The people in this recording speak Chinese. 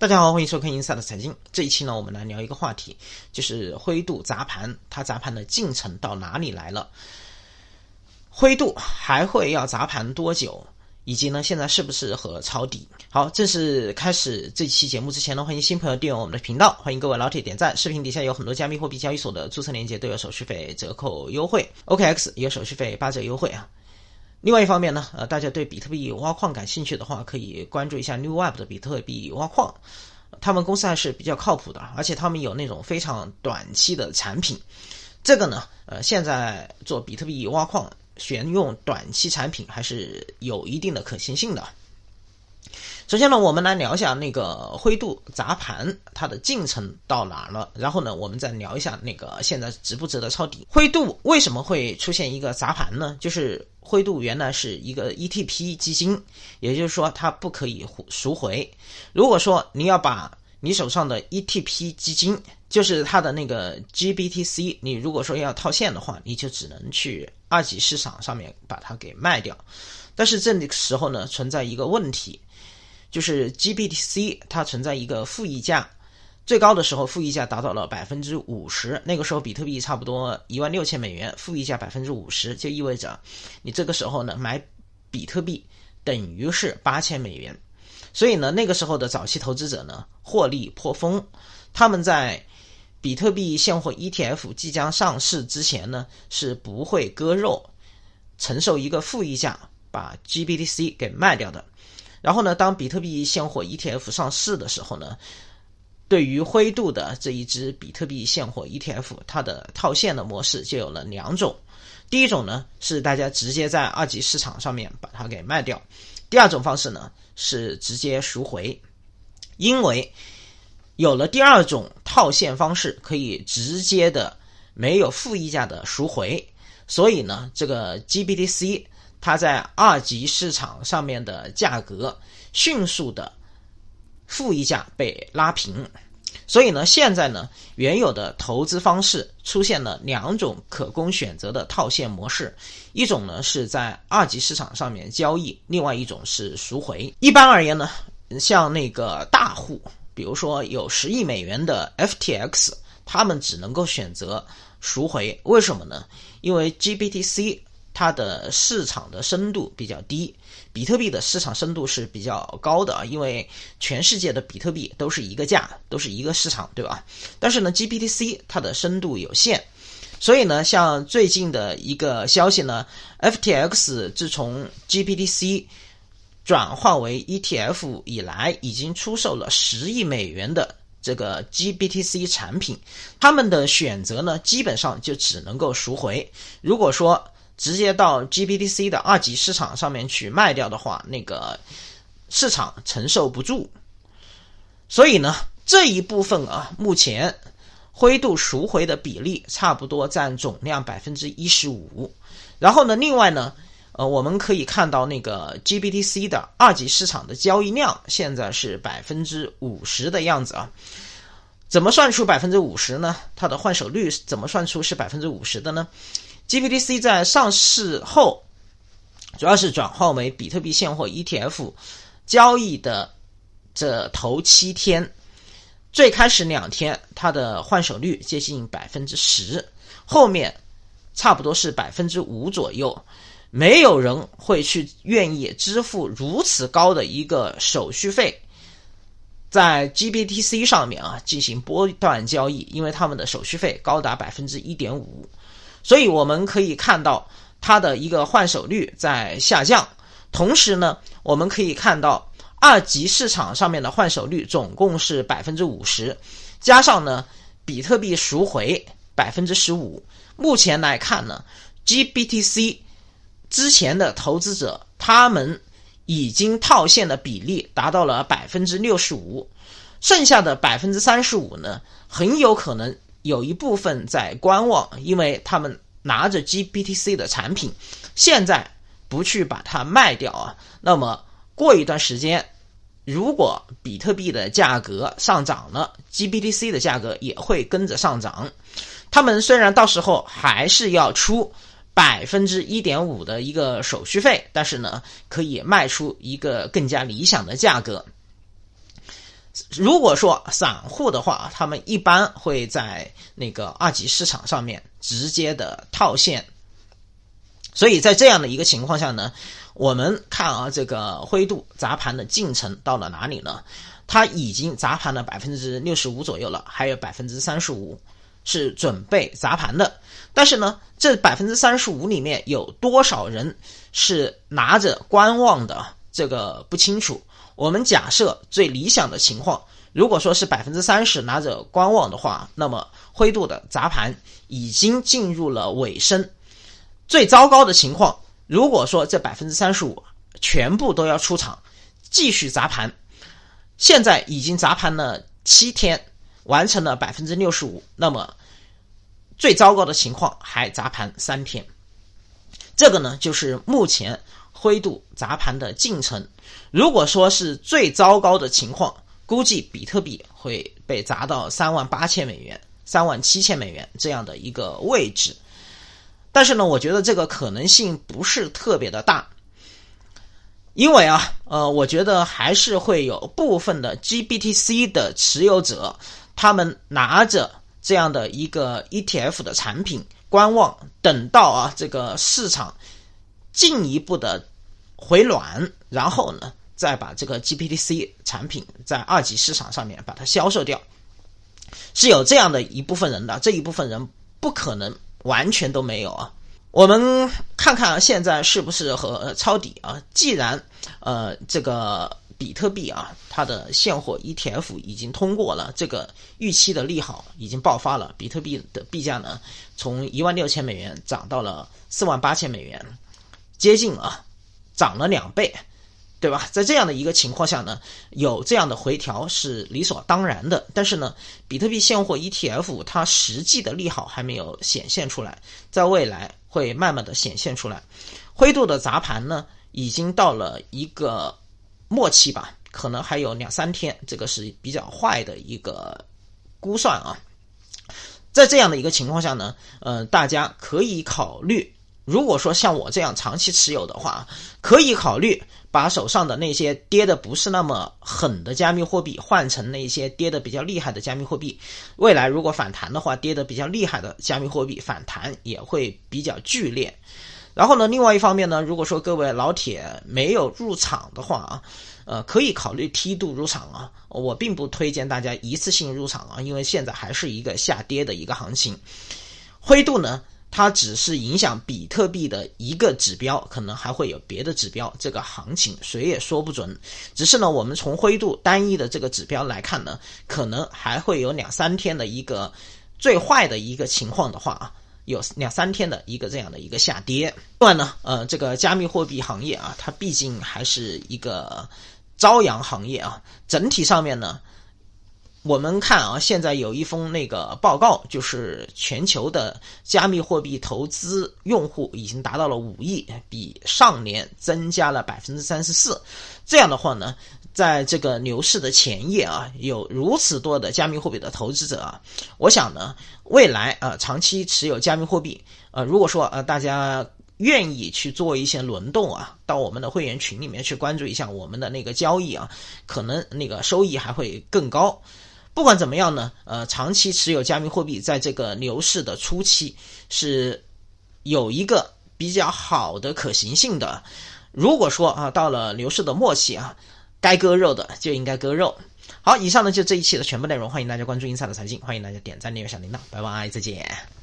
大家好，欢迎收看《inside 财经》。这一期呢，我们来聊一个话题，就是灰度砸盘，它砸盘的进程到哪里来了？灰度还会要砸盘多久？以及呢，现在适不适合抄底？好，正式开始这期节目之前呢，欢迎新朋友订阅我们的频道，欢迎各位老铁点赞。视频底下有很多加密货币交易所的注册链接，都有手续费折扣优惠，OKX 有手续费八折优惠啊。另外一方面呢，呃，大家对比特币挖矿感兴趣的话，可以关注一下 New Web 的比特币挖矿，他们公司还是比较靠谱的，而且他们有那种非常短期的产品。这个呢，呃，现在做比特币挖矿选用短期产品还是有一定的可行性的。首先呢，我们来聊一下那个灰度砸盘它的进程到哪了，然后呢，我们再聊一下那个现在值不值得抄底。灰度为什么会出现一个砸盘呢？就是灰度原来是一个 ETP 基金，也就是说它不可以赎回。如果说你要把你手上的 ETP 基金，就是它的那个 GBTC，你如果说要套现的话，你就只能去二级市场上面把它给卖掉。但是这个时候呢，存在一个问题。就是 GBTC 它存在一个负溢价，最高的时候负溢价达到了百分之五十，那个时候比特币差不多一万六千美元，负溢价百分之五十就意味着你这个时候呢买比特币等于是八千美元，所以呢那个时候的早期投资者呢获利颇丰，他们在比特币现货 ETF 即将上市之前呢是不会割肉，承受一个负溢价把 GBTC 给卖掉的。然后呢，当比特币现货 ETF 上市的时候呢，对于灰度的这一只比特币现货 ETF，它的套现的模式就有了两种。第一种呢是大家直接在二级市场上面把它给卖掉；第二种方式呢是直接赎回。因为有了第二种套现方式，可以直接的没有负溢价的赎回，所以呢，这个 GBTC。它在二级市场上面的价格迅速的负溢价被拉平，所以呢，现在呢，原有的投资方式出现了两种可供选择的套现模式，一种呢是在二级市场上面交易，另外一种是赎回。一般而言呢，像那个大户，比如说有十亿美元的 FTX，他们只能够选择赎回。为什么呢？因为 GBTC。它的市场的深度比较低，比特币的市场深度是比较高的啊，因为全世界的比特币都是一个价，都是一个市场，对吧？但是呢，GBTC 它的深度有限，所以呢，像最近的一个消息呢，FTX 自从 GBTC 转换为 ETF 以来，已经出售了十亿美元的这个 GBTC 产品，他们的选择呢，基本上就只能够赎回。如果说直接到 GBTC 的二级市场上面去卖掉的话，那个市场承受不住。所以呢，这一部分啊，目前灰度赎回的比例差不多占总量百分之一十五。然后呢，另外呢，呃，我们可以看到那个 GBTC 的二级市场的交易量现在是百分之五十的样子啊。怎么算出百分之五十呢？它的换手率怎么算出是百分之五十的呢？GBTC 在上市后，主要是转换为比特币现货 ETF 交易的这头七天，最开始两天它的换手率接近百分之十，后面差不多是百分之五左右。没有人会去愿意支付如此高的一个手续费，在 GBTC 上面啊进行波段交易，因为他们的手续费高达百分之一点五。所以我们可以看到它的一个换手率在下降，同时呢，我们可以看到二级市场上面的换手率总共是百分之五十，加上呢比特币赎回百分之十五。目前来看呢，GBTC 之前的投资者他们已经套现的比例达到了百分之六十五，剩下的百分之三十五呢，很有可能。有一部分在观望，因为他们拿着 GBTC 的产品，现在不去把它卖掉啊，那么过一段时间，如果比特币的价格上涨了，GBTC 的价格也会跟着上涨。他们虽然到时候还是要出百分之一点五的一个手续费，但是呢，可以卖出一个更加理想的价格。如果说散户的话，他们一般会在那个二级市场上面直接的套现。所以在这样的一个情况下呢，我们看啊，这个灰度砸盘的进程到了哪里呢？它已经砸盘了百分之六十五左右了，还有百分之三十五是准备砸盘的。但是呢，这百分之三十五里面有多少人是拿着观望的？这个不清楚。我们假设最理想的情况，如果说是百分之三十拿着观望的话，那么灰度的砸盘已经进入了尾声。最糟糕的情况，如果说这百分之三十五全部都要出场，继续砸盘，现在已经砸盘了七天，完成了百分之六十五，那么最糟糕的情况还砸盘三天，这个呢就是目前灰度砸盘的进程。如果说是最糟糕的情况，估计比特币会被砸到三万八千美元、三万七千美元这样的一个位置。但是呢，我觉得这个可能性不是特别的大，因为啊，呃，我觉得还是会有部分的 GBTC 的持有者，他们拿着这样的一个 ETF 的产品观望，等到啊这个市场进一步的回暖，然后呢，再把这个 GBTC 产品在二级市场上面把它销售掉，是有这样的一部分人的，这一部分人不可能。完全都没有啊！我们看看现在是不是和抄底啊？既然呃这个比特币啊它的现货 ETF 已经通过了，这个预期的利好已经爆发了，比特币的币价呢从一万六千美元涨到了四万八千美元，接近啊涨了两倍。对吧？在这样的一个情况下呢，有这样的回调是理所当然的。但是呢，比特币现货 ETF 它实际的利好还没有显现出来，在未来会慢慢的显现出来。灰度的砸盘呢，已经到了一个末期吧，可能还有两三天，这个是比较坏的一个估算啊。在这样的一个情况下呢，呃，大家可以考虑。如果说像我这样长期持有的话，可以考虑把手上的那些跌的不是那么狠的加密货币换成那些跌的比较厉害的加密货币。未来如果反弹的话，跌的比较厉害的加密货币反弹也会比较剧烈。然后呢，另外一方面呢，如果说各位老铁没有入场的话啊，呃，可以考虑梯度入场啊。我并不推荐大家一次性入场啊，因为现在还是一个下跌的一个行情。灰度呢？它只是影响比特币的一个指标，可能还会有别的指标。这个行情谁也说不准。只是呢，我们从灰度单一的这个指标来看呢，可能还会有两三天的一个最坏的一个情况的话啊，有两三天的一个这样的一个下跌。另外呢，呃，这个加密货币行业啊，它毕竟还是一个朝阳行业啊，整体上面呢。我们看啊，现在有一封那个报告，就是全球的加密货币投资用户已经达到了五亿，比上年增加了百分之三十四。这样的话呢，在这个牛市的前夜啊，有如此多的加密货币的投资者啊，我想呢，未来啊，长期持有加密货币，呃，如果说呃大家愿意去做一些轮动啊，到我们的会员群里面去关注一下我们的那个交易啊，可能那个收益还会更高。不管怎么样呢，呃，长期持有加密货币，在这个牛市的初期是有一个比较好的可行性的。如果说啊，到了牛市的末期啊，该割肉的就应该割肉。好，以上呢就这一期的全部内容，欢迎大家关注英赛的财经，欢迎大家点赞、订阅、小铃铛，拜拜，再见。